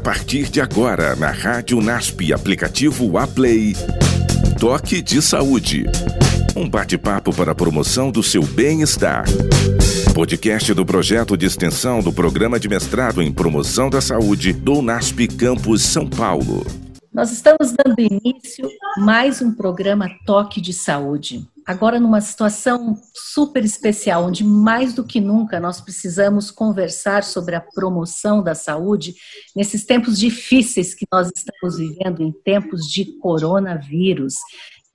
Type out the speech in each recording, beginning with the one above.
partir de agora na Rádio NASP, aplicativo Aplay. Toque de Saúde. Um bate-papo para a promoção do seu bem-estar. Podcast do projeto de extensão do Programa de Mestrado em Promoção da Saúde do NASP Campus São Paulo. Nós estamos dando início a mais um programa Toque de Saúde. Agora, numa situação super especial, onde mais do que nunca nós precisamos conversar sobre a promoção da saúde nesses tempos difíceis que nós estamos vivendo, em tempos de coronavírus,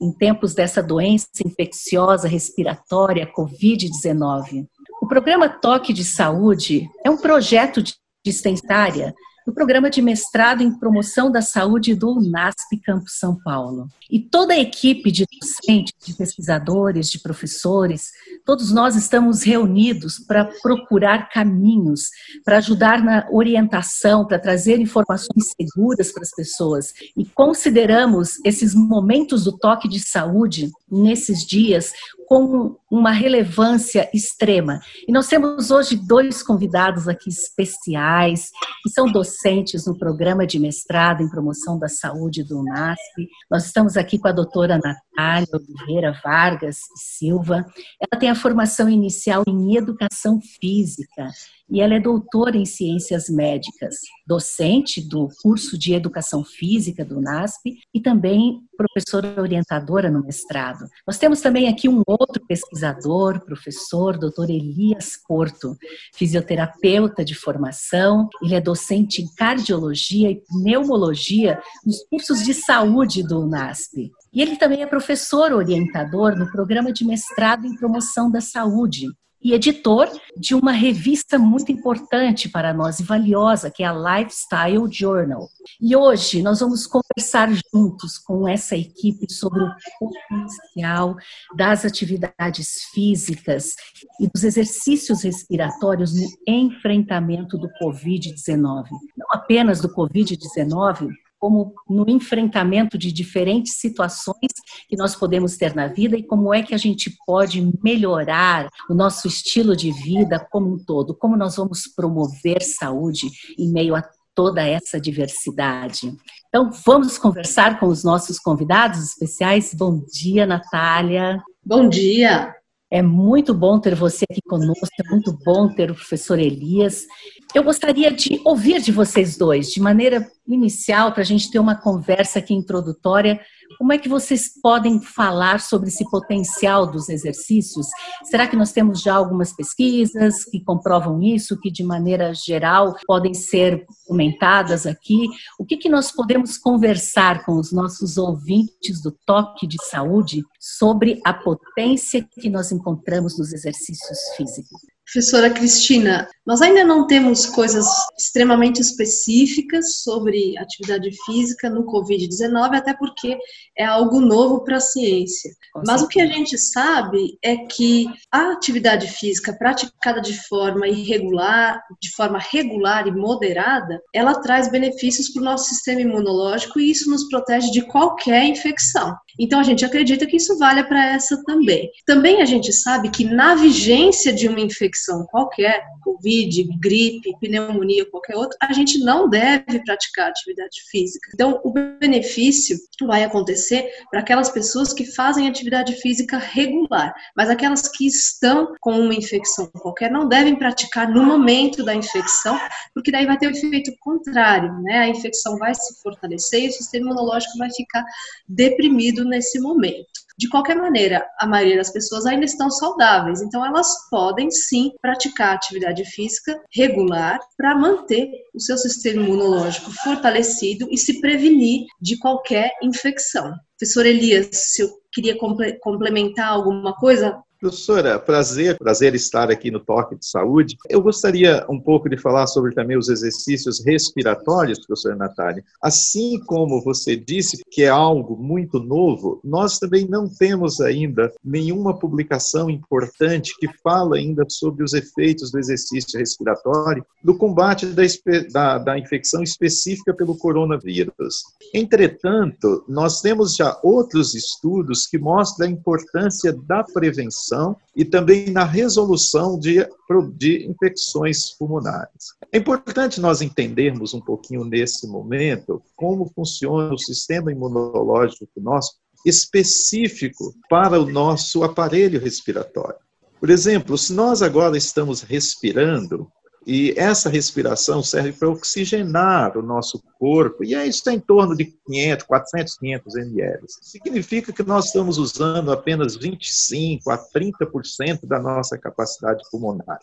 em tempos dessa doença infecciosa respiratória, Covid-19. O programa Toque de Saúde é um projeto de extensária do Programa de Mestrado em Promoção da Saúde do UNASP Campus São Paulo. E toda a equipe de docentes, de pesquisadores, de professores, todos nós estamos reunidos para procurar caminhos, para ajudar na orientação, para trazer informações seguras para as pessoas. E consideramos esses momentos do toque de saúde nesses dias com uma relevância extrema. E nós temos hoje dois convidados aqui especiais, que são docentes no programa de mestrado em promoção da saúde do UNASP. Nós estamos aqui com a doutora Natália Oliveira Vargas Silva. Ela tem a formação inicial em educação física e ela é doutora em ciências médicas, docente do curso de educação física do NASP e também professora orientadora no mestrado. Nós temos também aqui um outro pesquisador, professor, doutor Elias Porto, fisioterapeuta de formação, ele é docente em cardiologia e pneumologia nos cursos de saúde do NASP. E ele também é professor orientador no programa de mestrado em promoção da saúde, e editor de uma revista muito importante para nós e valiosa, que é a Lifestyle Journal. E hoje nós vamos conversar juntos com essa equipe sobre o potencial das atividades físicas e dos exercícios respiratórios no enfrentamento do Covid-19. Não apenas do Covid-19, como no enfrentamento de diferentes situações que nós podemos ter na vida e como é que a gente pode melhorar o nosso estilo de vida como um todo, como nós vamos promover saúde em meio a toda essa diversidade. Então, vamos conversar com os nossos convidados especiais. Bom dia, Natália. Bom dia. É muito bom ter você aqui conosco, é muito bom ter o professor Elias. Eu gostaria de ouvir de vocês dois, de maneira inicial, para a gente ter uma conversa aqui introdutória, como é que vocês podem falar sobre esse potencial dos exercícios? Será que nós temos já algumas pesquisas que comprovam isso, que de maneira geral podem ser comentadas aqui? O que, que nós podemos conversar com os nossos ouvintes do Toque de Saúde sobre a potência que nós encontramos nos exercícios físicos? Professora Cristina, nós ainda não temos coisas extremamente específicas sobre atividade física no Covid-19, até porque é algo novo para a ciência. Mas o que a gente sabe é que a atividade física praticada de forma irregular, de forma regular e moderada, ela traz benefícios para o nosso sistema imunológico e isso nos protege de qualquer infecção. Então a gente acredita que isso vale para essa também. Também a gente sabe que na vigência de uma infecção qualquer, Covid, gripe, pneumonia, qualquer outra, a gente não deve praticar atividade física. Então o benefício vai acontecer para aquelas pessoas que fazem atividade física regular, mas aquelas que estão com uma infecção qualquer não devem praticar no momento da infecção, porque daí vai ter o efeito contrário, né? A infecção vai se fortalecer e o sistema imunológico vai ficar deprimido nesse momento. De qualquer maneira, a maioria das pessoas ainda estão saudáveis, então elas podem sim praticar atividade física regular para manter o seu sistema imunológico fortalecido e se prevenir de qualquer infecção. Professor Elias, se eu queria complementar alguma coisa, Professora, prazer, prazer estar aqui no Toque de Saúde. Eu gostaria um pouco de falar sobre também os exercícios respiratórios, professora Natália. Assim como você disse que é algo muito novo, nós também não temos ainda nenhuma publicação importante que fala ainda sobre os efeitos do exercício respiratório no combate da, da, da infecção específica pelo coronavírus. Entretanto, nós temos já outros estudos que mostram a importância da prevenção inflamação e também na resolução de, de infecções pulmonares. É importante nós entendermos um pouquinho nesse momento como funciona o sistema imunológico nosso específico para o nosso aparelho respiratório. Por exemplo, se nós agora estamos respirando, e essa respiração serve para oxigenar o nosso corpo, e é isso em torno de 500, 400, 500 ml. Significa que nós estamos usando apenas 25 a 30% da nossa capacidade pulmonar.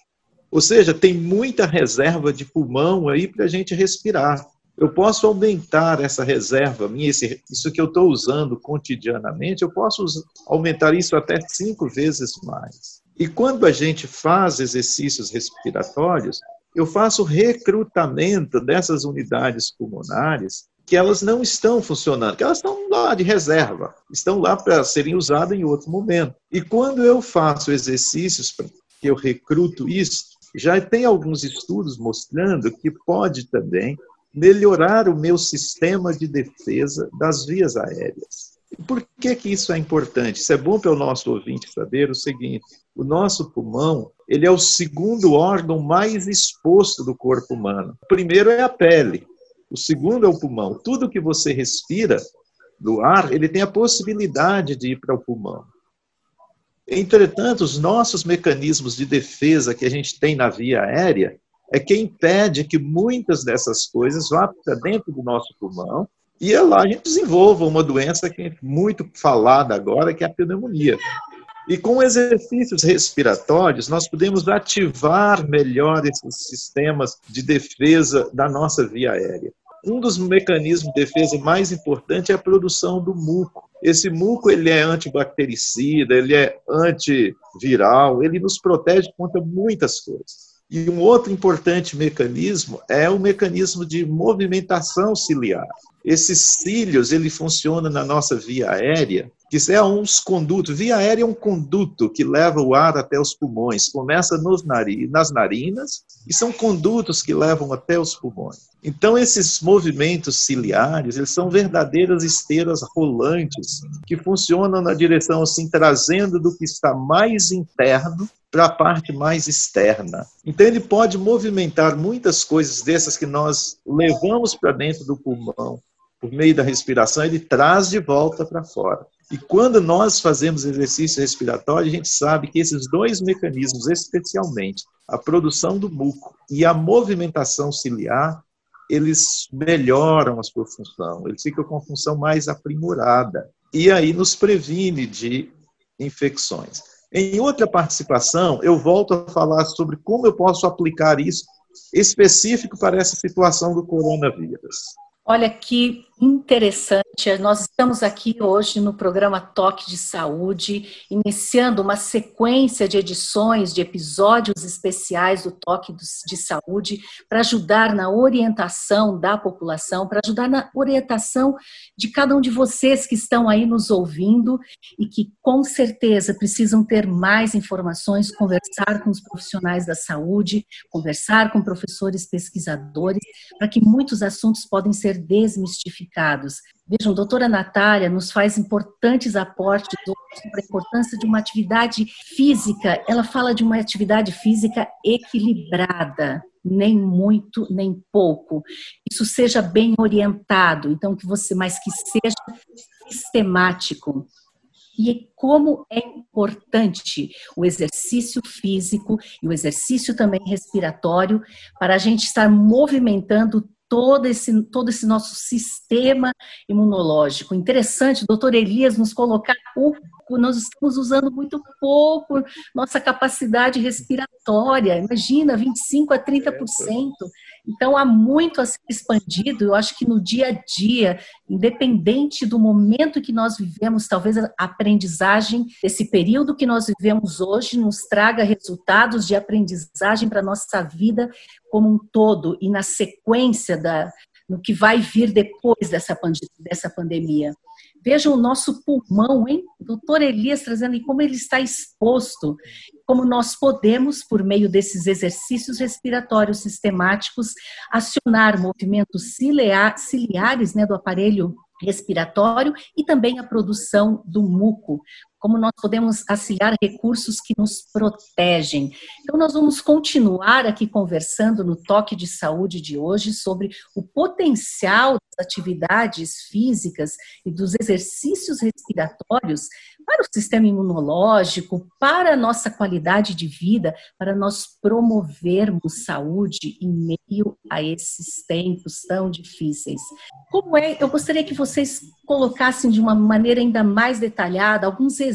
Ou seja, tem muita reserva de pulmão aí para a gente respirar. Eu posso aumentar essa reserva minha, isso que eu estou usando cotidianamente, eu posso aumentar isso até cinco vezes mais. E quando a gente faz exercícios respiratórios, eu faço recrutamento dessas unidades pulmonares que elas não estão funcionando, que elas estão lá de reserva, estão lá para serem usadas em outro momento. E quando eu faço exercícios que eu recruto isso, já tem alguns estudos mostrando que pode também melhorar o meu sistema de defesa das vias aéreas. Por que, que isso é importante? Isso é bom para o nosso ouvinte saber o seguinte: o nosso pulmão ele é o segundo órgão mais exposto do corpo humano. O primeiro é a pele, o segundo é o pulmão. Tudo que você respira do ar, ele tem a possibilidade de ir para o pulmão. Entretanto, os nossos mecanismos de defesa que a gente tem na via aérea é que impede que muitas dessas coisas vá para dentro do nosso pulmão e é lá a gente desenvolva uma doença que é muito falada agora, que é a pneumonia. E com exercícios respiratórios, nós podemos ativar melhor esses sistemas de defesa da nossa via aérea. Um dos mecanismos de defesa mais importantes é a produção do muco. Esse muco ele é antibactericida, ele é antiviral, ele nos protege contra muitas coisas. E um outro importante mecanismo é o mecanismo de movimentação ciliar. Esses cílios, ele funciona na nossa via aérea, que é uns condutos. Via aérea é um conduto que leva o ar até os pulmões. Começa nos nas narinas e são condutos que levam até os pulmões. Então, esses movimentos ciliares, eles são verdadeiras esteiras rolantes que funcionam na direção assim, trazendo do que está mais interno para a parte mais externa. Então, ele pode movimentar muitas coisas dessas que nós levamos para dentro do pulmão por meio da respiração, ele traz de volta para fora. E quando nós fazemos exercício respiratório, a gente sabe que esses dois mecanismos, especialmente a produção do muco e a movimentação ciliar, eles melhoram a sua função, eles ficam com a função mais aprimorada. E aí nos previne de infecções. Em outra participação, eu volto a falar sobre como eu posso aplicar isso específico para essa situação do coronavírus. Olha que interessante. Nós estamos aqui hoje no programa Toque de Saúde, iniciando uma sequência de edições, de episódios especiais do Toque de Saúde, para ajudar na orientação da população, para ajudar na orientação de cada um de vocês que estão aí nos ouvindo e que com certeza precisam ter mais informações, conversar com os profissionais da saúde, conversar com professores pesquisadores, para que muitos assuntos podem ser desmistificados. Vejam, doutora Natália nos faz importantes aportes sobre a importância de uma atividade física. Ela fala de uma atividade física equilibrada, nem muito, nem pouco. Isso seja bem orientado, então que você, mas que seja sistemático. E como é importante o exercício físico e o exercício também respiratório para a gente estar movimentando todo esse, todo esse nosso sistema imunológico. Interessante, doutor Elias, nos colocar pouco, nós estamos usando muito pouco nossa capacidade respiratória, imagina, 25% a 30%. Então, há muito a ser expandido. Eu acho que no dia a dia, independente do momento que nós vivemos, talvez a aprendizagem, esse período que nós vivemos hoje, nos traga resultados de aprendizagem para a nossa vida como um todo e na sequência da, no que vai vir depois dessa, dessa pandemia. Vejam o nosso pulmão, hein? Doutor Elias trazendo em como ele está exposto, como nós podemos, por meio desses exercícios respiratórios sistemáticos, acionar movimentos ciliares né, do aparelho respiratório e também a produção do muco. Como nós podemos auxiliar recursos que nos protegem. Então, nós vamos continuar aqui conversando no Toque de Saúde de hoje sobre o potencial das atividades físicas e dos exercícios respiratórios para o sistema imunológico, para a nossa qualidade de vida, para nós promovermos saúde em meio a esses tempos tão difíceis. Como é? Eu gostaria que vocês colocassem de uma maneira ainda mais detalhada alguns exemplos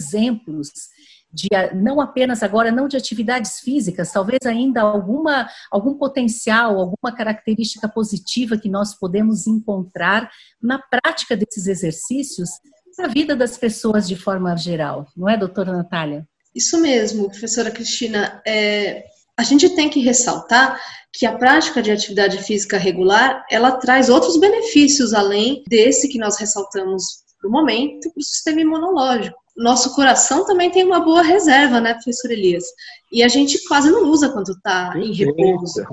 de não apenas agora não de atividades físicas, talvez ainda alguma algum potencial, alguma característica positiva que nós podemos encontrar na prática desses exercícios na vida das pessoas de forma geral, não é, doutora Natália? Isso mesmo, professora Cristina. É, a gente tem que ressaltar que a prática de atividade física regular ela traz outros benefícios além desse que nós ressaltamos no momento para o sistema imunológico. Nosso coração também tem uma boa reserva, né, professor Elias? E a gente quase não usa quando está em repouso,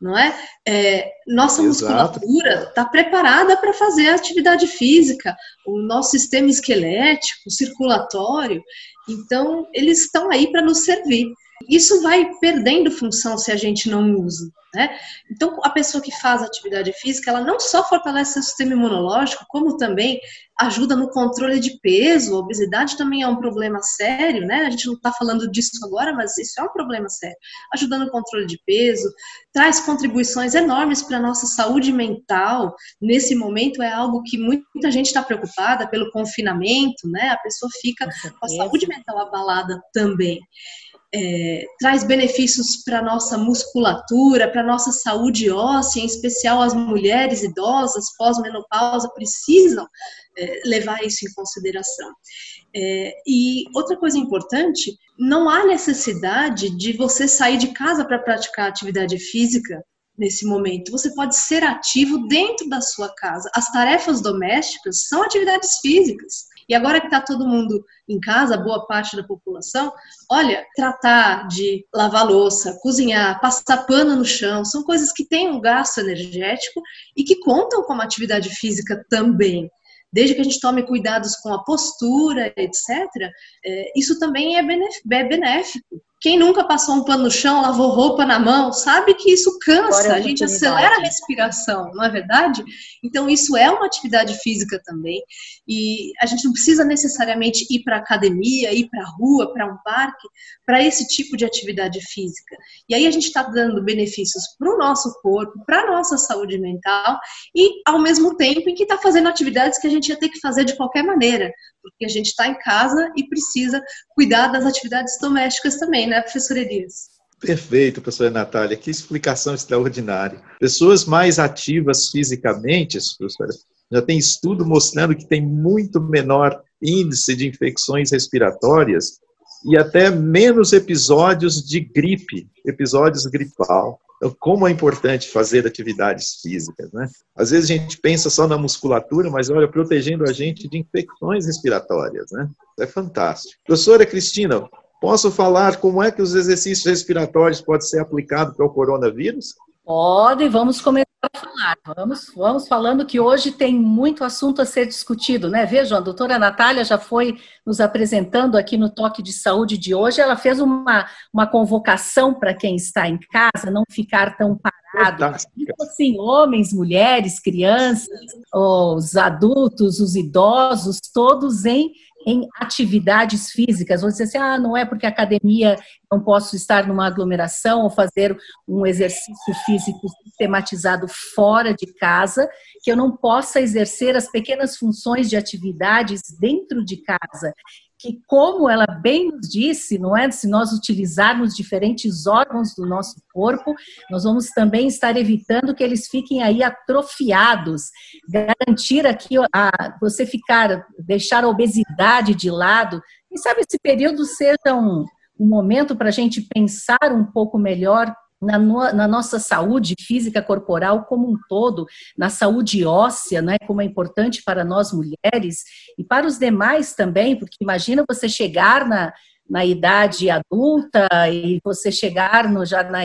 não é? é nossa Exato. musculatura está preparada para fazer atividade física, o nosso sistema esquelético, circulatório, então eles estão aí para nos servir. Isso vai perdendo função se a gente não usa. Né? Então, a pessoa que faz atividade física, ela não só fortalece o sistema imunológico, como também ajuda no controle de peso. A obesidade também é um problema sério, né? A gente não está falando disso agora, mas isso é um problema sério. Ajuda no controle de peso, traz contribuições enormes para a nossa saúde mental. Nesse momento é algo que muita gente está preocupada pelo confinamento, né? A pessoa fica com a saúde mental abalada também é, traz benefícios para nossa musculatura, para nossa saúde óssea, em especial as mulheres idosas pós-menopausa precisam é, levar isso em consideração. É, e outra coisa importante, não há necessidade de você sair de casa para praticar atividade física nesse momento. Você pode ser ativo dentro da sua casa. As tarefas domésticas são atividades físicas. E agora que está todo mundo em casa, boa parte da população, olha, tratar de lavar louça, cozinhar, passar pano no chão, são coisas que têm um gasto energético e que contam como atividade física também desde que a gente tome cuidados com a postura, etc., é, isso também é, é benéfico. Quem nunca passou um pano no chão, lavou roupa na mão, sabe que isso cansa, a gente acelera a respiração, não é verdade? Então, isso é uma atividade física também. E a gente não precisa necessariamente ir para academia, ir para a rua, para um parque, para esse tipo de atividade física. E aí a gente está dando benefícios para o nosso corpo, para a nossa saúde mental, e ao mesmo tempo em que está fazendo atividades que a gente ia ter que fazer de qualquer maneira, porque a gente está em casa e precisa cuidar das atividades domésticas também, né, professora Elias? Perfeito, professora Natália, que explicação extraordinária. Pessoas mais ativas fisicamente, professora, já tem estudo mostrando que tem muito menor índice de infecções respiratórias e até menos episódios de gripe, episódios gripal. Então, como é importante fazer atividades físicas, né? Às vezes a gente pensa só na musculatura, mas olha, protegendo a gente de infecções respiratórias, né? É fantástico. Professora Cristina, posso falar como é que os exercícios respiratórios podem ser aplicados para o coronavírus? Pode, vamos começar falar. Vamos, vamos falando que hoje tem muito assunto a ser discutido, né? Vejam, a doutora Natália já foi nos apresentando aqui no Toque de Saúde de hoje. Ela fez uma, uma convocação para quem está em casa, não ficar tão parado. Então, assim, homens, mulheres, crianças, os adultos, os idosos, todos em em atividades físicas. Vou dizer assim, ah, não é porque academia não posso estar numa aglomeração ou fazer um exercício físico sistematizado fora de casa, que eu não possa exercer as pequenas funções de atividades dentro de casa que, como ela bem nos disse, não é? Se nós utilizarmos diferentes órgãos do nosso corpo, nós vamos também estar evitando que eles fiquem aí atrofiados. Garantir aqui a, você ficar, deixar a obesidade de lado. Quem sabe esse período seja um, um momento para a gente pensar um pouco melhor na, no, na, nossa saúde física corporal como um todo, na saúde óssea, né, como é importante para nós mulheres e para os demais também, porque imagina você chegar na, na idade adulta e você chegar no, já na,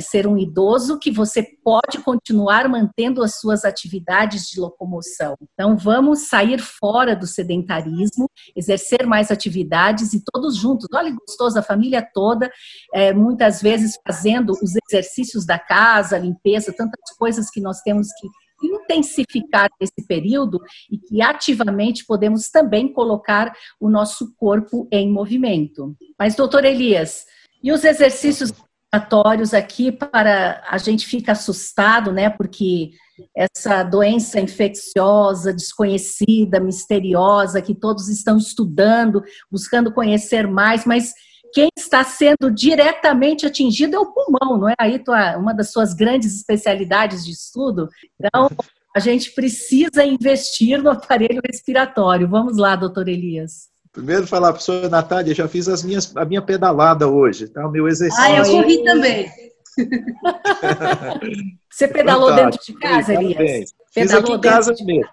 ser um idoso que você pode continuar mantendo as suas atividades de locomoção. Então, vamos sair fora do sedentarismo, exercer mais atividades e todos juntos. Olha, gostoso, a família toda, é, muitas vezes fazendo os exercícios da casa, limpeza, tantas coisas que nós temos que intensificar nesse período e que ativamente podemos também colocar o nosso corpo em movimento. Mas, doutor Elias, e os exercícios respiratórios aqui para a gente fica assustado, né? Porque essa doença infecciosa, desconhecida, misteriosa, que todos estão estudando, buscando conhecer mais, mas quem está sendo diretamente atingido é o pulmão, não é? Aí tua, uma das suas grandes especialidades de estudo. Então, a gente precisa investir no aparelho respiratório. Vamos lá, doutor Elias. Primeiro falar para a professora Natália, já fiz as minhas, a minha pedalada hoje, tá? O meu exercício. Ah, eu corri também. Você pedalou Fantástico. dentro de casa, Elias? Fiz aqui em casa de... mesmo,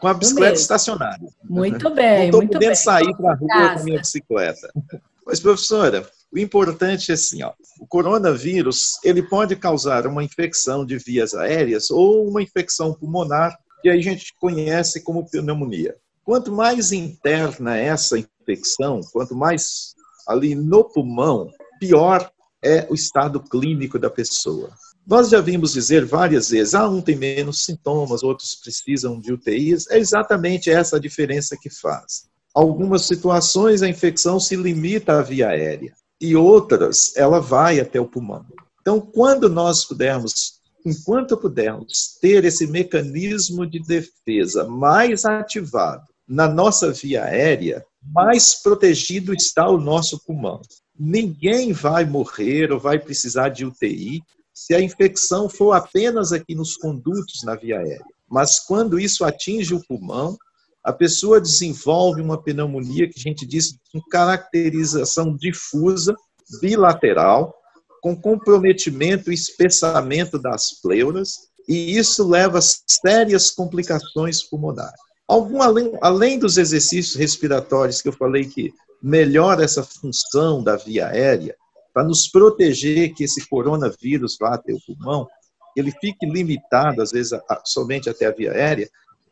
com a bicicleta estacionária. Muito bem, Não estou podendo bem. sair para a rua casa. com a minha bicicleta. Mas, professora, o importante é assim, ó, o coronavírus, ele pode causar uma infecção de vias aéreas ou uma infecção pulmonar, que aí a gente conhece como pneumonia. Quanto mais interna essa infecção, quanto mais ali no pulmão, pior é o estado clínico da pessoa. Nós já vimos dizer várias vezes, ah, um tem menos sintomas, outros precisam de UTIs. É exatamente essa a diferença que faz algumas situações a infecção se limita à via aérea e outras ela vai até o pulmão. Então, quando nós pudermos, enquanto pudermos ter esse mecanismo de defesa mais ativado na nossa via aérea, mais protegido está o nosso pulmão. Ninguém vai morrer ou vai precisar de UTI se a infecção for apenas aqui nos condutos na via aérea. Mas quando isso atinge o pulmão, a pessoa desenvolve uma pneumonia que a gente diz com caracterização difusa, bilateral, com comprometimento e espessamento das pleuras, e isso leva a sérias complicações pulmonares. Algum, além, além dos exercícios respiratórios que eu falei que melhora essa função da via aérea, para nos proteger que esse coronavírus vá até o pulmão, ele fique limitado, às vezes, a, somente até a via aérea,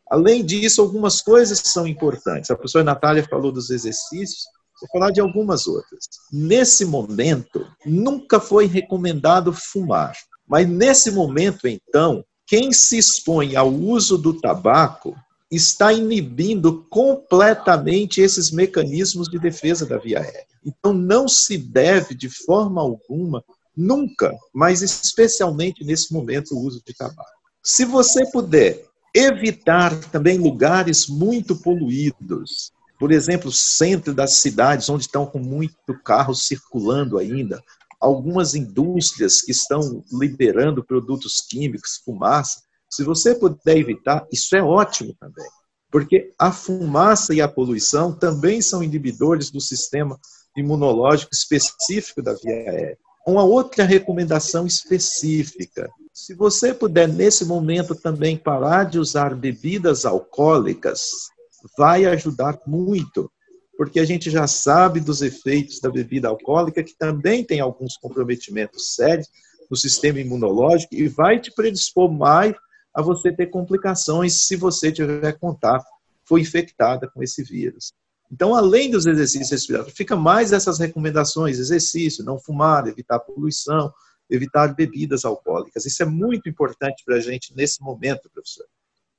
Além disso, algumas coisas são importantes. A professora Natália falou dos exercícios, vou falar de algumas outras. Nesse momento, nunca foi recomendado fumar. Mas nesse momento, então, quem se expõe ao uso do tabaco está inibindo completamente esses mecanismos de defesa da via aérea. Então, não se deve, de forma alguma, nunca, mas especialmente nesse momento, o uso de tabaco. Se você puder Evitar também lugares muito poluídos. Por exemplo, centro das cidades, onde estão com muito carro circulando ainda. Algumas indústrias que estão liberando produtos químicos, fumaça. Se você puder evitar, isso é ótimo também. Porque a fumaça e a poluição também são inibidores do sistema imunológico específico da via aérea. Uma outra recomendação específica se você puder, nesse momento, também parar de usar bebidas alcoólicas, vai ajudar muito, porque a gente já sabe dos efeitos da bebida alcoólica, que também tem alguns comprometimentos sérios no sistema imunológico e vai te predispor mais a você ter complicações se você tiver contato, foi infectada com esse vírus. Então, além dos exercícios respiratórios, fica mais essas recomendações: exercício, não fumar, evitar poluição, evitar bebidas alcoólicas. Isso é muito importante para a gente nesse momento, professor.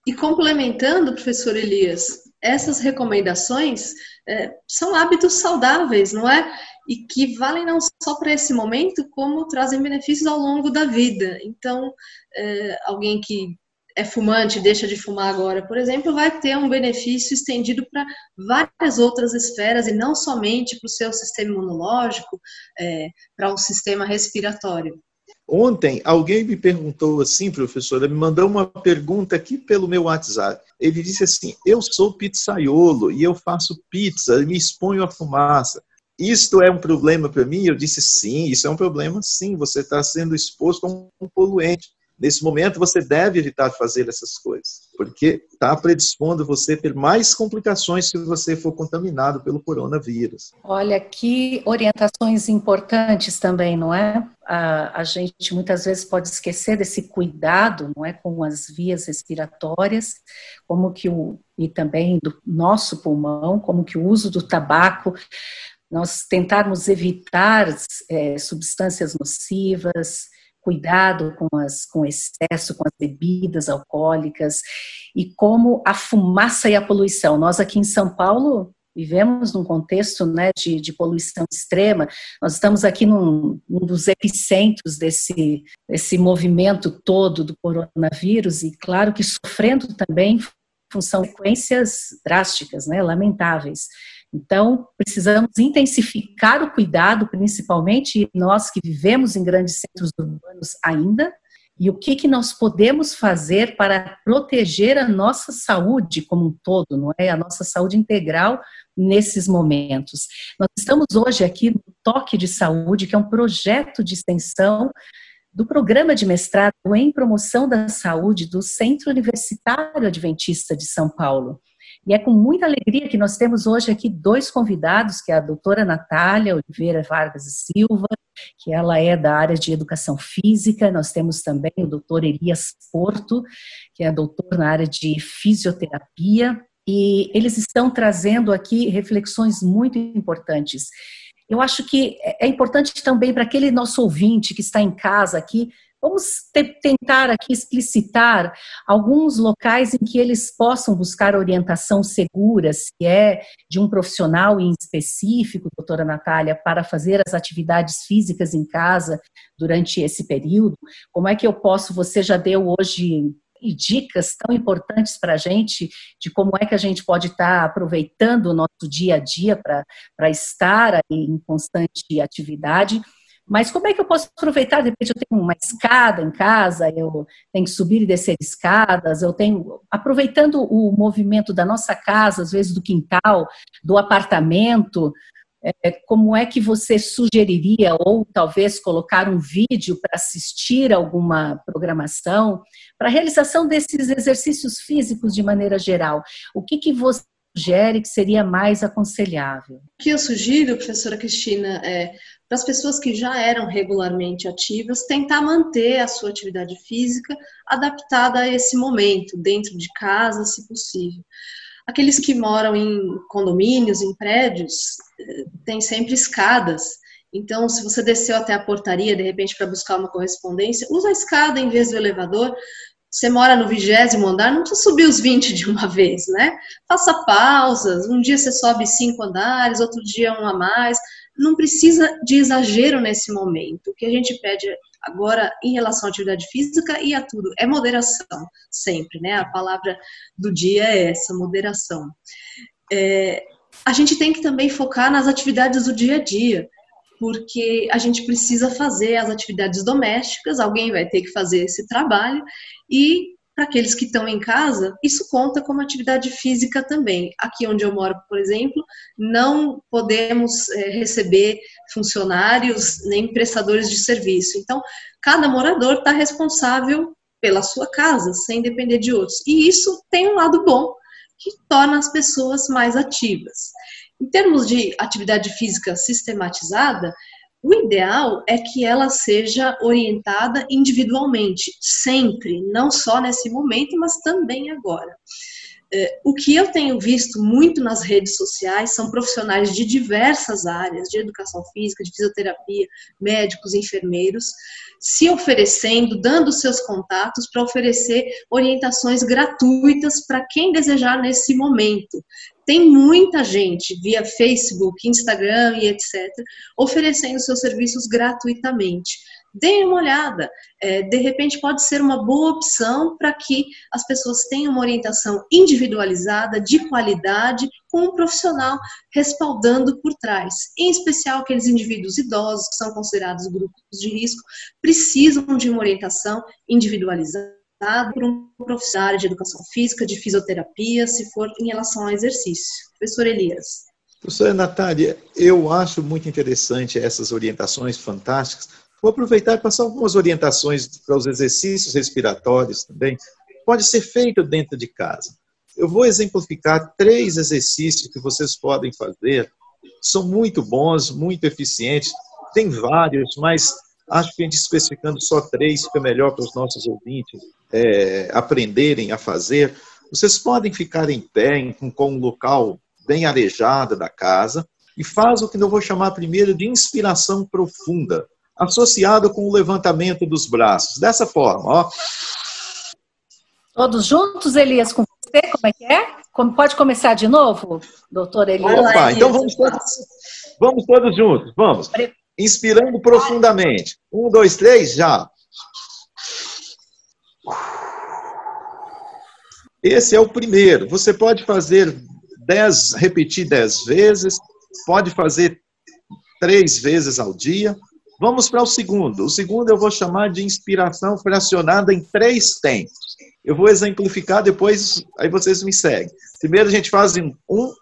E complementando, professor Elias, essas recomendações é, são hábitos saudáveis, não é? E que valem não só para esse momento, como trazem benefícios ao longo da vida. Então, é, alguém que é fumante, deixa de fumar agora, por exemplo, vai ter um benefício estendido para várias outras esferas e não somente para o seu sistema imunológico, é, para o sistema respiratório. Ontem, alguém me perguntou assim, professora, me mandou uma pergunta aqui pelo meu WhatsApp. Ele disse assim: Eu sou pizzaiolo e eu faço pizza, me exponho à fumaça. Isto é um problema para mim? Eu disse: Sim, isso é um problema, sim. Você está sendo exposto a um poluente Nesse momento, você deve evitar fazer essas coisas, porque está predispondo você a ter mais complicações se você for contaminado pelo coronavírus. Olha, que orientações importantes também, não é? A, a gente muitas vezes pode esquecer desse cuidado, não é, com as vias respiratórias, como que o e também do nosso pulmão, como que o uso do tabaco nós tentarmos evitar é, substâncias nocivas, cuidado com, as, com excesso, com as bebidas alcoólicas e como a fumaça e a poluição. Nós aqui em São Paulo vivemos num contexto né, de, de poluição extrema. Nós estamos aqui num, num dos epicentros desse, desse movimento todo do coronavírus e, claro, que sofrendo também função consequências drásticas, né, lamentáveis. Então, precisamos intensificar o cuidado, principalmente nós que vivemos em grandes centros urbanos ainda, e o que, que nós podemos fazer para proteger a nossa saúde como um todo, não é? A nossa saúde integral nesses momentos. Nós estamos hoje aqui no Toque de Saúde, que é um projeto de extensão do programa de mestrado em promoção da saúde do Centro Universitário Adventista de São Paulo. E é com muita alegria que nós temos hoje aqui dois convidados, que é a doutora Natália Oliveira Vargas e Silva, que ela é da área de educação física, nós temos também o doutor Elias Porto, que é doutor na área de fisioterapia, e eles estão trazendo aqui reflexões muito importantes. Eu acho que é importante também para aquele nosso ouvinte que está em casa aqui, Vamos tentar aqui explicitar alguns locais em que eles possam buscar orientação segura, se é de um profissional em específico, doutora Natália, para fazer as atividades físicas em casa durante esse período. Como é que eu posso, você já deu hoje dicas tão importantes para a gente de como é que a gente pode estar tá aproveitando o nosso dia a dia para estar em constante atividade mas como é que eu posso aproveitar? De repente eu tenho uma escada em casa, eu tenho que subir e descer escadas, eu tenho. Aproveitando o movimento da nossa casa, às vezes do quintal, do apartamento, é, como é que você sugeriria, ou talvez colocar um vídeo para assistir alguma programação, para a realização desses exercícios físicos de maneira geral? O que, que você sugere que seria mais aconselhável? O que eu sugiro, professora Cristina, é para as pessoas que já eram regularmente ativas, tentar manter a sua atividade física adaptada a esse momento, dentro de casa, se possível. Aqueles que moram em condomínios, em prédios, eh, tem sempre escadas. Então, se você desceu até a portaria, de repente, para buscar uma correspondência, usa a escada em vez do elevador. Você mora no vigésimo andar, não precisa subir os 20 de uma vez, né? Faça pausas. Um dia você sobe cinco andares, outro dia um a mais não precisa de exagero nesse momento. O que a gente pede agora em relação à atividade física e a tudo é moderação, sempre, né? A palavra do dia é essa, moderação. É, a gente tem que também focar nas atividades do dia a dia, porque a gente precisa fazer as atividades domésticas, alguém vai ter que fazer esse trabalho, e para aqueles que estão em casa, isso conta como atividade física também. Aqui onde eu moro, por exemplo, não podemos é, receber funcionários nem prestadores de serviço. Então, cada morador está responsável pela sua casa, sem depender de outros. E isso tem um lado bom, que torna as pessoas mais ativas. Em termos de atividade física sistematizada, o ideal é que ela seja orientada individualmente, sempre, não só nesse momento, mas também agora. É, o que eu tenho visto muito nas redes sociais são profissionais de diversas áreas, de educação física, de fisioterapia, médicos, enfermeiros, se oferecendo, dando seus contatos para oferecer orientações gratuitas para quem desejar nesse momento. Tem muita gente via Facebook, Instagram e etc., oferecendo seus serviços gratuitamente. Deem uma olhada. É, de repente, pode ser uma boa opção para que as pessoas tenham uma orientação individualizada, de qualidade, com um profissional respaldando por trás. Em especial, aqueles indivíduos idosos, que são considerados grupos de risco, precisam de uma orientação individualizada por um profissional de educação física, de fisioterapia, se for em relação ao exercício. Professor Elias. Professora Natália, eu acho muito interessante essas orientações fantásticas, Vou aproveitar e passar algumas orientações para os exercícios respiratórios também. Pode ser feito dentro de casa. Eu vou exemplificar três exercícios que vocês podem fazer. São muito bons, muito eficientes. Tem vários, mas acho que a gente especificando só três fica melhor para os nossos ouvintes é, aprenderem a fazer. Vocês podem ficar em pé, com um local bem arejado da casa, e faz o que eu vou chamar primeiro de inspiração profunda, associado com o levantamento dos braços. Dessa forma, ó. Todos juntos, Elias, com você, como é que é? Como, pode começar de novo, doutor Elias? Opa, então vamos todos, vamos todos juntos, vamos. Inspirando profundamente. Um, dois, três, já. Esse é o primeiro. Você pode fazer dez, repetir dez vezes, pode fazer três vezes ao dia. Vamos para o segundo. O segundo eu vou chamar de inspiração fracionada em três tempos. Eu vou exemplificar depois, aí vocês me seguem. Primeiro a gente faz em um,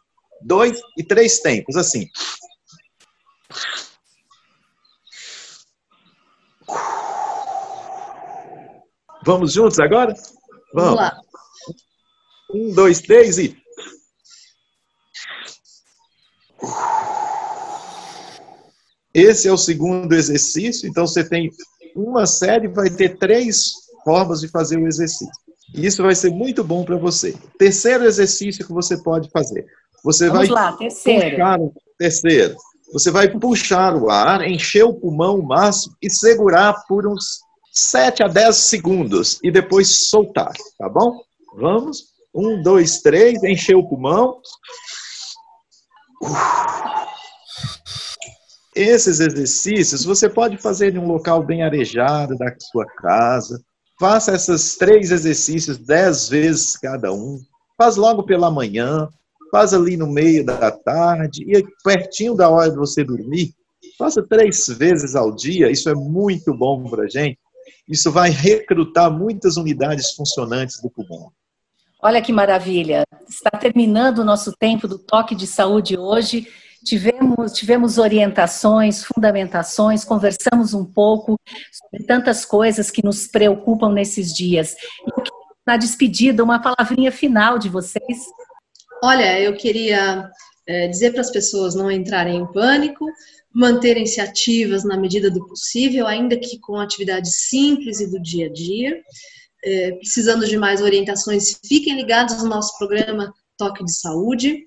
dois e três tempos, assim. Vamos juntos agora? Vamos. Vamos lá. Um, dois, três e. Esse é o segundo exercício, então você tem uma série, vai ter três formas de fazer o exercício. E isso vai ser muito bom para você. Terceiro exercício que você pode fazer. Você Vamos vai lá, terceiro. puxar terceiro. Você vai puxar o ar, encher o pulmão o máximo e segurar por uns 7 a 10 segundos e depois soltar, tá bom? Vamos. Um, dois, três, encher o pulmão. Esses exercícios você pode fazer em um local bem arejado da sua casa. Faça esses três exercícios dez vezes cada um. Faz logo pela manhã, faz ali no meio da tarde e pertinho da hora de você dormir. Faça três vezes ao dia, isso é muito bom para gente. Isso vai recrutar muitas unidades funcionantes do pulmão. Olha que maravilha! Está terminando o nosso tempo do toque de saúde hoje. Tivemos, tivemos orientações, fundamentações, conversamos um pouco sobre tantas coisas que nos preocupam nesses dias. E na despedida, uma palavrinha final de vocês. Olha, eu queria é, dizer para as pessoas não entrarem em pânico, manterem-se ativas na medida do possível, ainda que com atividades simples e do dia a dia. É, precisando de mais orientações, fiquem ligados no nosso programa Toque de Saúde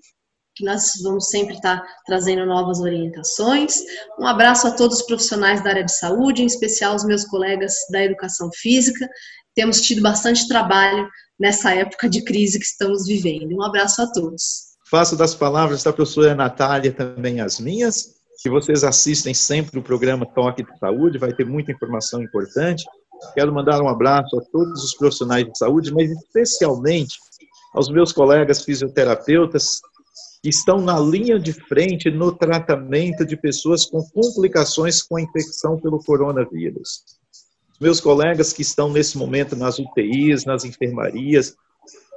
que nós vamos sempre estar trazendo novas orientações. Um abraço a todos os profissionais da área de saúde, em especial os meus colegas da educação física. Temos tido bastante trabalho nessa época de crise que estamos vivendo. Um abraço a todos. Faço das palavras da professora Natália também as minhas, que vocês assistem sempre o programa Toque de Saúde, vai ter muita informação importante. Quero mandar um abraço a todos os profissionais de saúde, mas especialmente aos meus colegas fisioterapeutas que estão na linha de frente no tratamento de pessoas com complicações com a infecção pelo coronavírus. Meus colegas que estão nesse momento nas UTIs, nas enfermarias,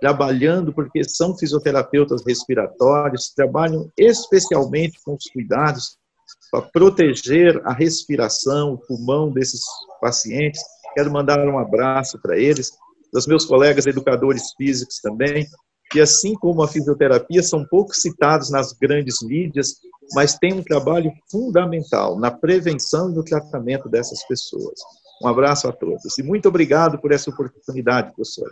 trabalhando porque são fisioterapeutas respiratórios, trabalham especialmente com os cuidados para proteger a respiração, o pulmão desses pacientes. Quero mandar um abraço para eles, dos meus colegas educadores físicos também, que, assim como a fisioterapia, são pouco citados nas grandes mídias, mas tem um trabalho fundamental na prevenção e no tratamento dessas pessoas. Um abraço a todos e muito obrigado por essa oportunidade, professora.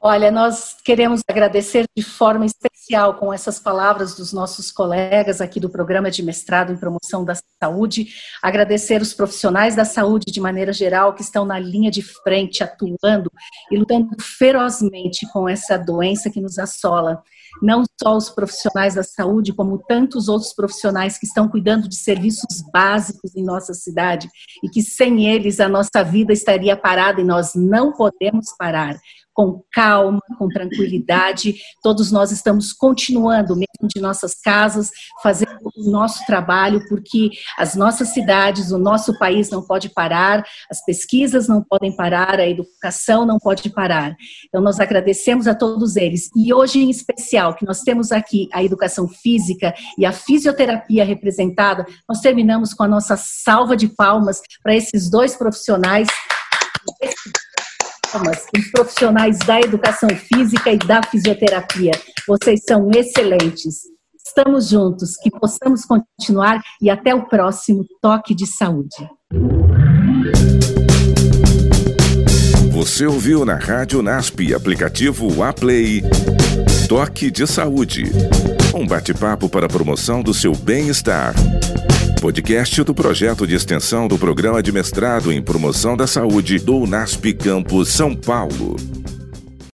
Olha, nós queremos agradecer de forma especial com essas palavras dos nossos colegas aqui do programa de mestrado em promoção da saúde, agradecer os profissionais da saúde de maneira geral que estão na linha de frente atuando e lutando ferozmente com essa doença que nos assola. Não só os profissionais da saúde, como tantos outros profissionais que estão cuidando de serviços básicos em nossa cidade e que sem eles a nossa vida estaria parada e nós não podemos parar com calma, com tranquilidade. Todos nós estamos continuando, mesmo de nossas casas, fazendo o nosso trabalho, porque as nossas cidades, o nosso país não pode parar, as pesquisas não podem parar, a educação não pode parar. Então, nós agradecemos a todos eles. E hoje, em especial, que nós temos aqui a educação física e a fisioterapia representada, nós terminamos com a nossa salva de palmas para esses dois profissionais os profissionais da educação física e da fisioterapia. Vocês são excelentes. Estamos juntos, que possamos continuar e até o próximo Toque de Saúde. Você ouviu na Rádio NASP, aplicativo Aplay, Toque de Saúde. Um bate-papo para a promoção do seu bem-estar. Podcast do projeto de extensão do Programa de Mestrado em Promoção da Saúde do UNASP Campus São Paulo.